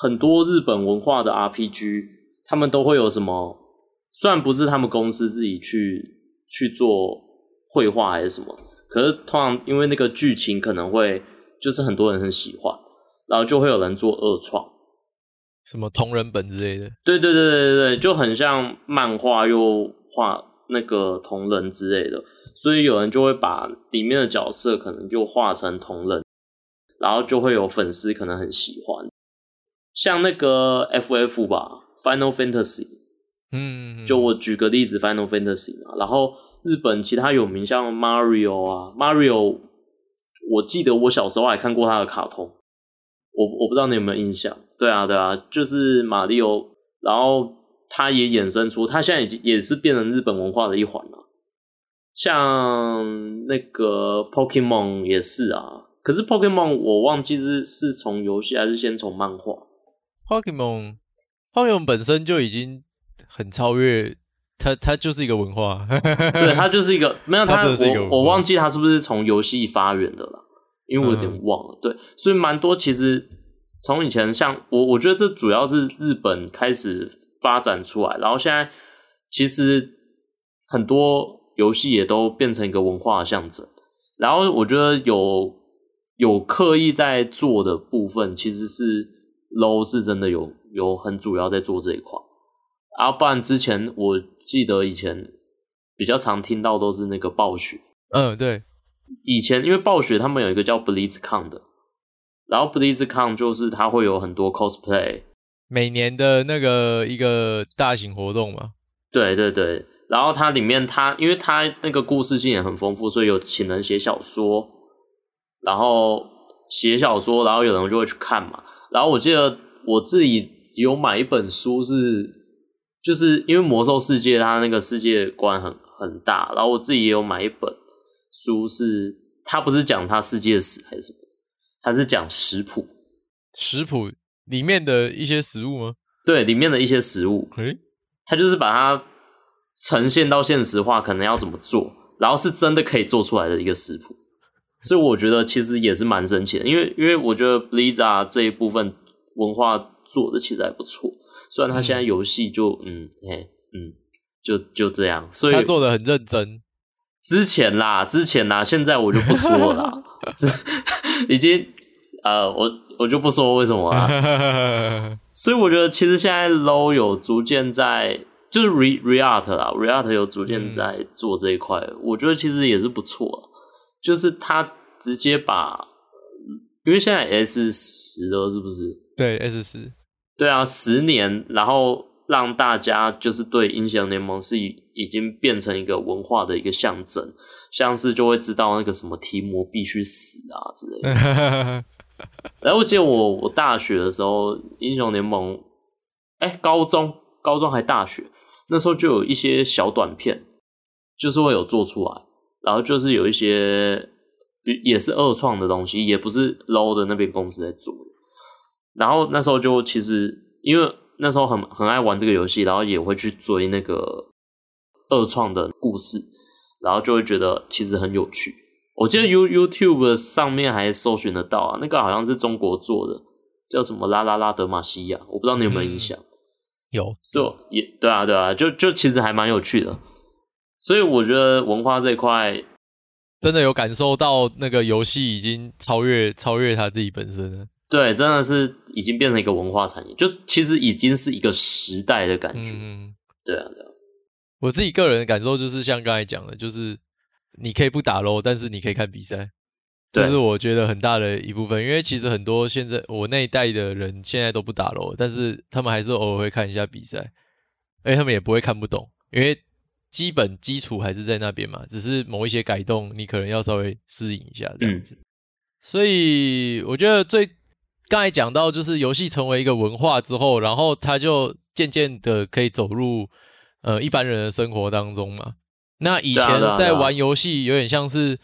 很多日本文化的 RPG，他们都会有什么，虽然不是他们公司自己去去做绘画还是什么，可是通常因为那个剧情可能会就是很多人很喜欢，然后就会有人做二创。什么同人本之类的？对对对对对对，就很像漫画又画那个同人之类的，所以有人就会把里面的角色可能就画成同人，然后就会有粉丝可能很喜欢，像那个 FF 吧，Final Fantasy，嗯，就我举个例子，Final Fantasy 嘛，然后日本其他有名像 Mario 啊，Mario，我记得我小时候还看过他的卡通。我我不知道你有没有印象？对啊，对啊，就是马里奥，然后它也衍生出，它现在已经也是变成日本文化的一环了。像那个 Pokemon 也是啊，可是 Pokemon 我忘记是是从游戏还是先从漫画。Pokemon，Pokemon 本身就已经很超越，它它就是一个文化。对，它就是一个 没有它，它我我忘记它是不是从游戏发源的了。因为我有点忘了，嗯、对，所以蛮多其实从以前像我，我觉得这主要是日本开始发展出来，然后现在其实很多游戏也都变成一个文化的象征。然后我觉得有有刻意在做的部分，其实是 low 是真的有有很主要在做这一块。啊，不然之前我记得以前比较常听到都是那个暴雪，嗯，对。以前因为暴雪他们有一个叫 BlizzCon 的，然后 BlizzCon 就是它会有很多 cosplay，每年的那个一个大型活动嘛。对对对，然后它里面它因为它那个故事性也很丰富，所以有请人写小说，然后写小说，然后有人就会去看嘛。然后我记得我自己有买一本书是，就是因为魔兽世界它那个世界观很很大，然后我自己也有买一本。书是，它不是讲它世界史还是什么？他是讲食谱，食谱里面的一些食物吗？对，里面的一些食物。诶，他就是把它呈现到现实化，可能要怎么做，然后是真的可以做出来的一个食谱。所以我觉得其实也是蛮神奇的，因为因为我觉得 Blizzard 这一部分，文化做的其实还不错。虽然他现在游戏就嗯嘿嗯就就这样，所以他做的很认真。之前啦，之前啦，现在我就不说了啦 已经呃，我我就不说为什么了。所以我觉得其实现在 Low 有逐渐在，就是 Re Riot 啦，React 有逐渐在做这一块，嗯，我觉得其实也是不错。就是他直接把，因为现在 S 十了是不是？对，S 十，对啊，十年，然后。让大家就是对英雄联盟是已经变成一个文化的一个象征，像是就会知道那个什么提摩必须死啊之类的。然后我记得我我大学的时候，英雄联盟，哎、高中高中还大学那时候就有一些小短片，就是会有做出来，然后就是有一些也是二创的东西，也不是 low 的那边公司在做。然后那时候就其实因为。那时候很很爱玩这个游戏，然后也会去追那个二创的故事，然后就会觉得其实很有趣。我记得 You YouTube 上面还搜寻得到啊，那个好像是中国做的，叫什么拉拉拉德玛西亚，我不知道你有没有印象？嗯、有，就也对啊，对啊，就就其实还蛮有趣的。所以我觉得文化这一块真的有感受到，那个游戏已经超越超越它自己本身了。对，真的是已经变成一个文化产业，就其实已经是一个时代的感觉。嗯，对啊，对啊。我自己个人的感受就是像刚才讲的，就是你可以不打 LOL，但是你可以看比赛，这是我觉得很大的一部分。因为其实很多现在我那一代的人现在都不打 LOL，但是他们还是偶尔会看一下比赛，而且他们也不会看不懂，因为基本基础还是在那边嘛，只是某一些改动你可能要稍微适应一下这样子。嗯。所以我觉得最。刚才讲到，就是游戏成为一个文化之后，然后它就渐渐的可以走入呃一般人的生活当中嘛。那以前在玩游戏，有点像是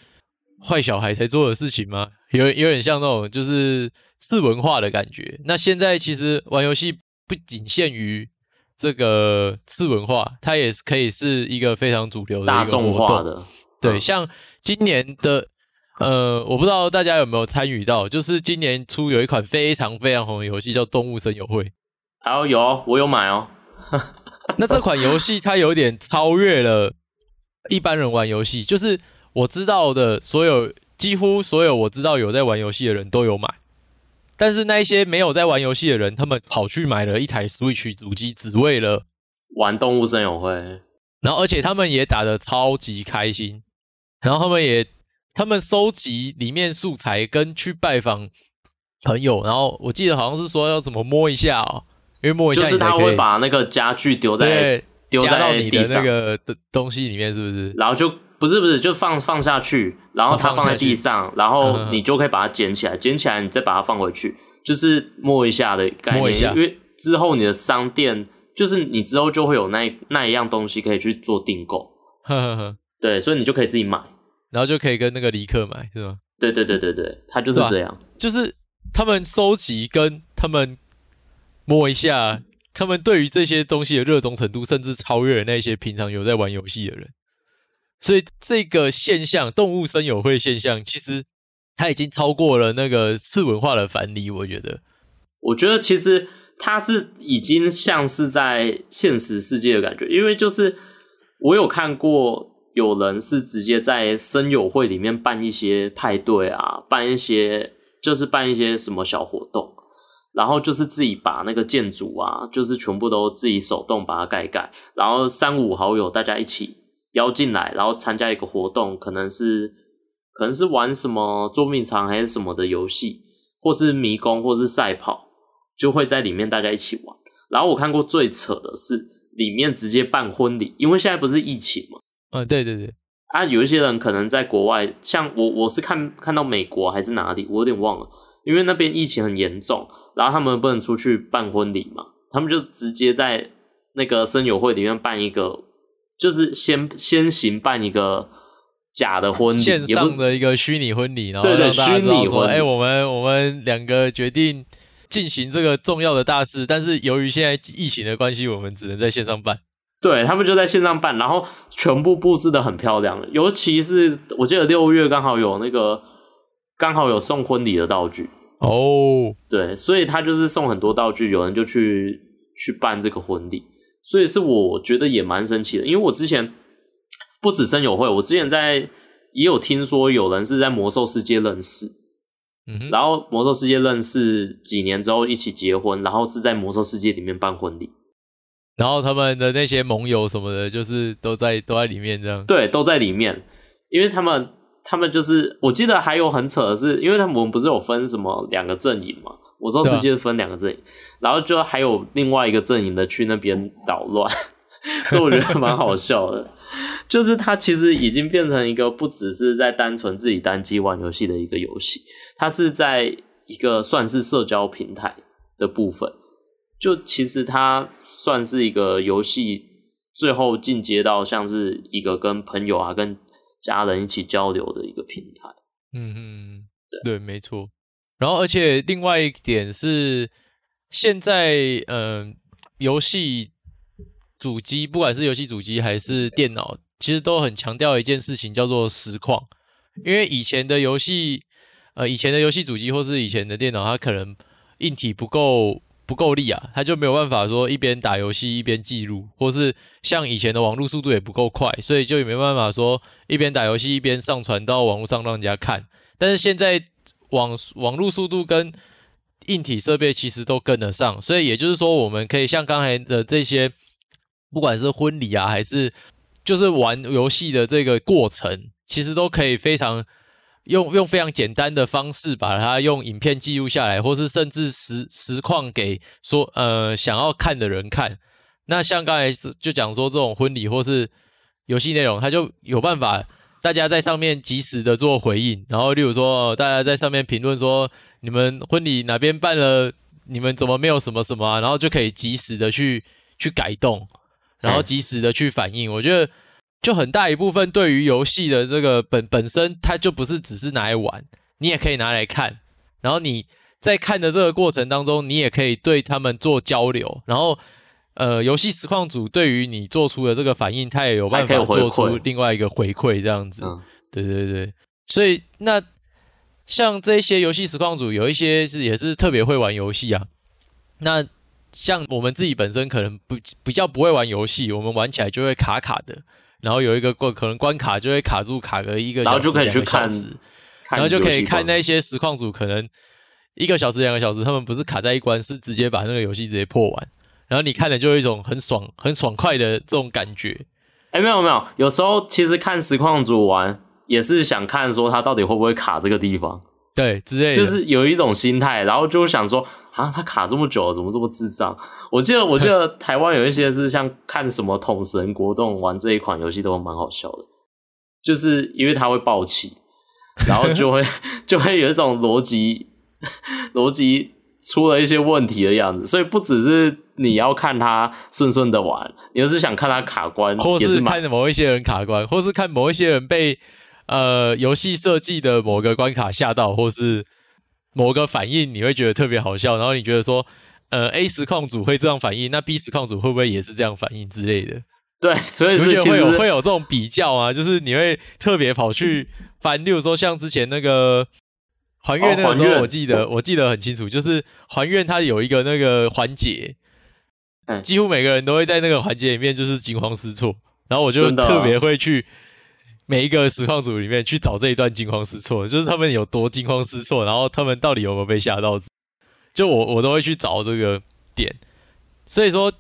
坏小孩才做的事情吗？有有点像那种就是次文化的感觉。那现在其实玩游戏不仅限于这个次文化，它也可以是一个非常主流的大众化的。对，像今年的。呃，我不知道大家有没有参与到，就是今年出有一款非常非常红的游戏叫《动物森友会》。哦，有，我有买哦。那这款游戏它有点超越了一般人玩游戏，就是我知道的所有，几乎所有我知道有在玩游戏的人都有买，但是那一些没有在玩游戏的人，他们跑去买了一台 Switch 主机，只为了玩《动物森友会》，然后而且他们也打得超级开心，然后他们也。他们收集里面素材，跟去拜访朋友，然后我记得好像是说要怎么摸一下哦，因为摸一下就是他会把那个家具丢在丢在你的那个的东西里面，是不是？然后就不是不是就放放下去，然后它放在地上，哦，然后你就可以把它捡起来，捡起来你再把它放回去，就是摸一下的概念。摸一下，因为之后你的商店就是你之后就会有那那一样东西可以去做订购，呵呵呵，对，所以你就可以自己买。然后就可以跟那个尼克买，是吗？对对对对对，他就是这样。就是他们收集跟他们摸一下，他们对于这些东西的热衷程度，甚至超越了那些平常有在玩游戏的人。所以这个现象，动物森友会现象，其实它已经超过了那个次文化的藩篱。我觉得，我觉得其实它是已经像是在现实世界的感觉，因为就是我有看过。有人是直接在森友会里面办一些派对啊，办一些就是办一些什么小活动，然后就是自己把那个建筑啊，就是全部都自己手动把它盖盖，然后三五好友大家一起邀进来，然后参加一个活动，可能是可能是玩什么捉迷藏还是什么的游戏，或是迷宫，或是赛跑，就会在里面大家一起玩。然后我看过最扯的是里面直接办婚礼，因为现在不是疫情嘛。嗯，对对对，啊，有一些人可能在国外，像我，我是看看到美国还是哪里，我有点忘了，因为那边疫情很严重，然后他们不能出去办婚礼嘛，他们就直接在那个生友会里面办一个，就是先先行办一个假的婚礼，线上的一个虚拟婚礼，然后对对，虚拟婚礼，哎，我们我们两个决定进行这个重要的大事，但是由于现在疫情的关系，我们只能在线上办。对，他们就在线上办，然后全部布置的很漂亮，尤其是我记得六月刚好有那个刚好有送婚礼的道具，哦，对，所以他就是送很多道具，有人就去去办这个婚礼，所以是我觉得也蛮神奇的，因为我之前不止生友会，我之前在也有听说有人是在魔兽世界认识，嗯哼，然后魔兽世界认识几年之后一起结婚，然后是在魔兽世界里面办婚礼。然后他们的那些盟友什么的，就是都在都在里面这样。对，都在里面，因为他们他们就是，我记得还有很扯的是，因为他们不是有分什么两个阵营嘛？我说世界分两个阵营，啊、然后就还有另外一个阵营的去那边捣乱，所以我觉得蛮好笑的。就是它其实已经变成一个不只是在单纯自己单机玩游戏的一个游戏，它是在一个算是社交平台的部分。就其实它算是一个游戏，最后进阶到像是一个跟朋友啊、跟家人一起交流的一个平台。嗯嗯，对，对，没错。然后，而且另外一点是，现在嗯、呃，游戏主机，不管是游戏主机还是电脑，其实都很强调一件事情，叫做实况。因为以前的游戏，呃，以前的游戏主机或是以前的电脑，它可能硬体不够。不够力啊，他就没有办法说一边打游戏一边记录，或是像以前的网络速度也不够快，所以就也没办法说一边打游戏一边上传到网络上让人家看。但是现在网网络速度跟硬体设备其实都跟得上，所以也就是说，我们可以像刚才的这些，不管是婚礼啊，还是就是玩游戏的这个过程，其实都可以非常。用用非常简单的方式把它用影片记录下来，或是甚至实实况给说呃想要看的人看。那像刚才就讲说这种婚礼或是游戏内容，它就有办法大家在上面及时的做回应。然后例如说大家在上面评论说你们婚礼哪边办了，你们怎么没有什么什么啊，然后就可以及时的去去改动，然后及时的去反应。我觉得。就很大一部分对于游戏的这个本本身，它就不是只是拿来玩，你也可以拿来看。然后你在看的这个过程当中，你也可以对他们做交流。然后，呃，游戏实况组对于你做出的这个反应，他也有办法做出另外一个回馈，这样子。对对对。所以那像这些游戏实况组，有一些是也是特别会玩游戏啊。那像我们自己本身可能不比较不会玩游戏，我们玩起来就会卡卡的。然后有一个关，可能关卡就会卡住，卡个一个小时，然后就可以去看，然后就可以看那些实况组，可能一个小时、两个小时，他们不是卡在一关，是直接把那个游戏直接破完。然后你看了就有一种很爽、很爽快的这种感觉。哎，没有没有，有时候其实看实况组玩也是想看说他到底会不会卡这个地方。对，之类的，就是有一种心态，然后就想说，啊，他卡这么久了，怎么这么智障？我记得，我记得 台湾有一些是像看什么统神国栋玩这一款游戏都蛮好笑的，就是因为他会爆气，然后就会 就会有一种逻辑逻辑出了一些问题的样子，所以不只是你要看他顺顺的玩，你要是想看他卡关，或是看某一些人卡关，或是看某一些人被。呃，游戏设计的某个关卡吓到，或是某个反应，你会觉得特别好笑。然后你觉得说，呃，A 实况组会这样反应，那 B 实况组会不会也是这样反应之类的？对，所以是会有会有这种比较啊，就是你会特别跑去翻。例如说，像之前那个还愿那个时候，我记得、哦、我记得很清楚，就是还愿它有一个那个环节，几乎每个人都会在那个环节里面就是惊慌失措，然后我就特别会去。每一个实况组里面去找这一段惊慌失措，就是他们有多惊慌失措，然后他们到底有没有被吓到？就我我都会去找这个点，所以说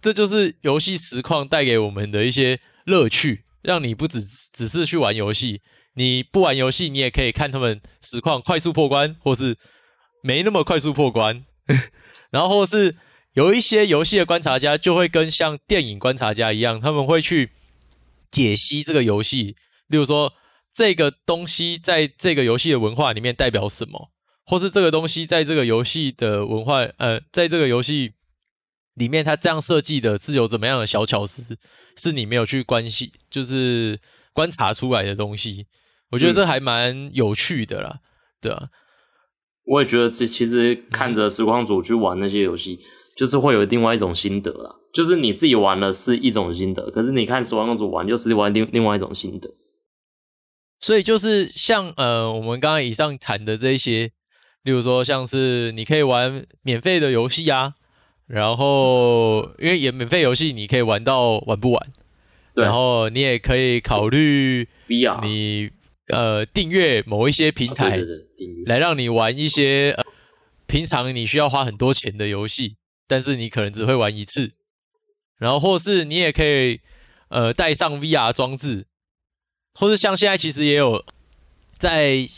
这就是游戏实况带给我们的一些乐趣，让你不只只是去玩游戏，你不玩游戏你也可以看他们实况快速破关，或是没那么快速破关，然后或是有一些游戏的观察家就会跟像电影观察家一样，他们会去解析这个游戏。例如说，这个东西在这个游戏的文化里面代表什么，或是这个东西在这个游戏的文化，呃，在这个游戏里面，它这样设计的是有怎么样的小巧思，是你没有去关系，就是观察出来的东西。我觉得这还蛮有趣的啦，嗯、对啊。我也觉得，这其实看着时光组去玩那些游戏，就是会有另外一种心得啦。就是你自己玩的是一种心得，可是你看实况主玩，就是玩另另外一种心得。所以就是像呃，我们刚刚以上谈的这些，例如说像是你可以玩免费的游戏啊，然后因为也免费游戏你可以玩到玩不完，对，然后你也可以考虑 VR，你呃订阅某一些平台，来让你玩一些呃平常你需要花很多钱的游戏，但是你可能只会玩一次，然后或是你也可以呃带上 VR 装置。或是像现在其实也有在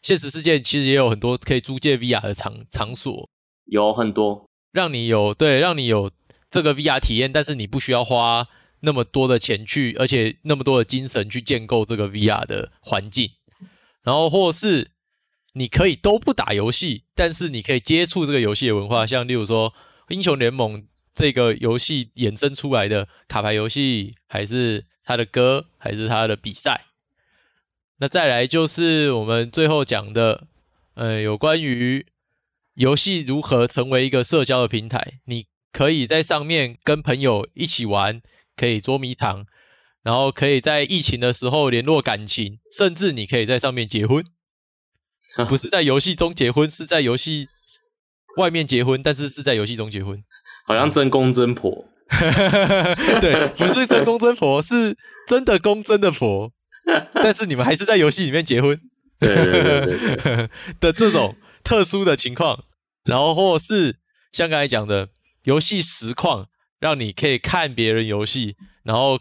现实世界，其实也有很多可以租借 VR 的场场所，有很多让你有对，让你有这个 VR 体验，但是你不需要花那么多的钱去，而且那么多的精神去建构这个 VR 的环境。然后或是你可以都不打游戏，但是你可以接触这个游戏的文化，像例如说英雄联盟这个游戏衍生出来的卡牌游戏，还是。他的歌还是他的比赛，那再来就是我们最后讲的，呃，有关于游戏如何成为一个社交的平台。你可以在上面跟朋友一起玩，可以捉迷藏，然后可以在疫情的时候联络感情，甚至你可以在上面结婚，不是在游戏中结婚，是在游戏外面结婚，但是是在游戏中结婚，好像真公真婆。对，不是真公真婆，是真的公真的婆。但是你们还是在游戏里面结婚，对对对对对 的这种特殊的情况，然后或是像刚才讲的游戏实况，让你可以看别人游戏，然后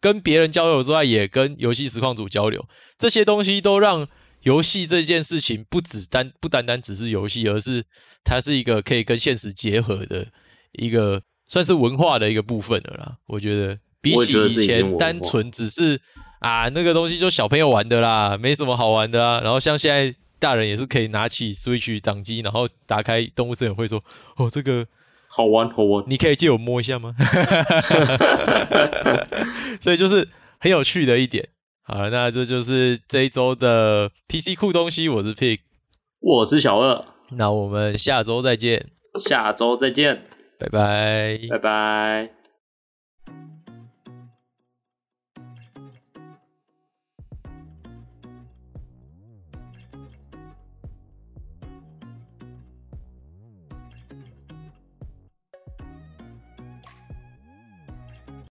跟别人交流之外，也跟游戏实况组交流。这些东西都让游戏这件事情不只单不单单只是游戏，而是它是一个可以跟现实结合的一个。算是文化的一个部分了啦，我觉得比起以前单纯只是啊那个东西就小朋友玩的啦，没什么好玩的啊。然后像现在大人也是可以拿起 Switch 掌机，然后打开动物森友会说哦这个好玩好玩，你可以借我摸一下吗？所以就是很有趣的一点。好了，那这就是这一周的 PC 酷东西。我是 Pig，我是小二，那我们下周再见，下周再见。拜拜，拜拜。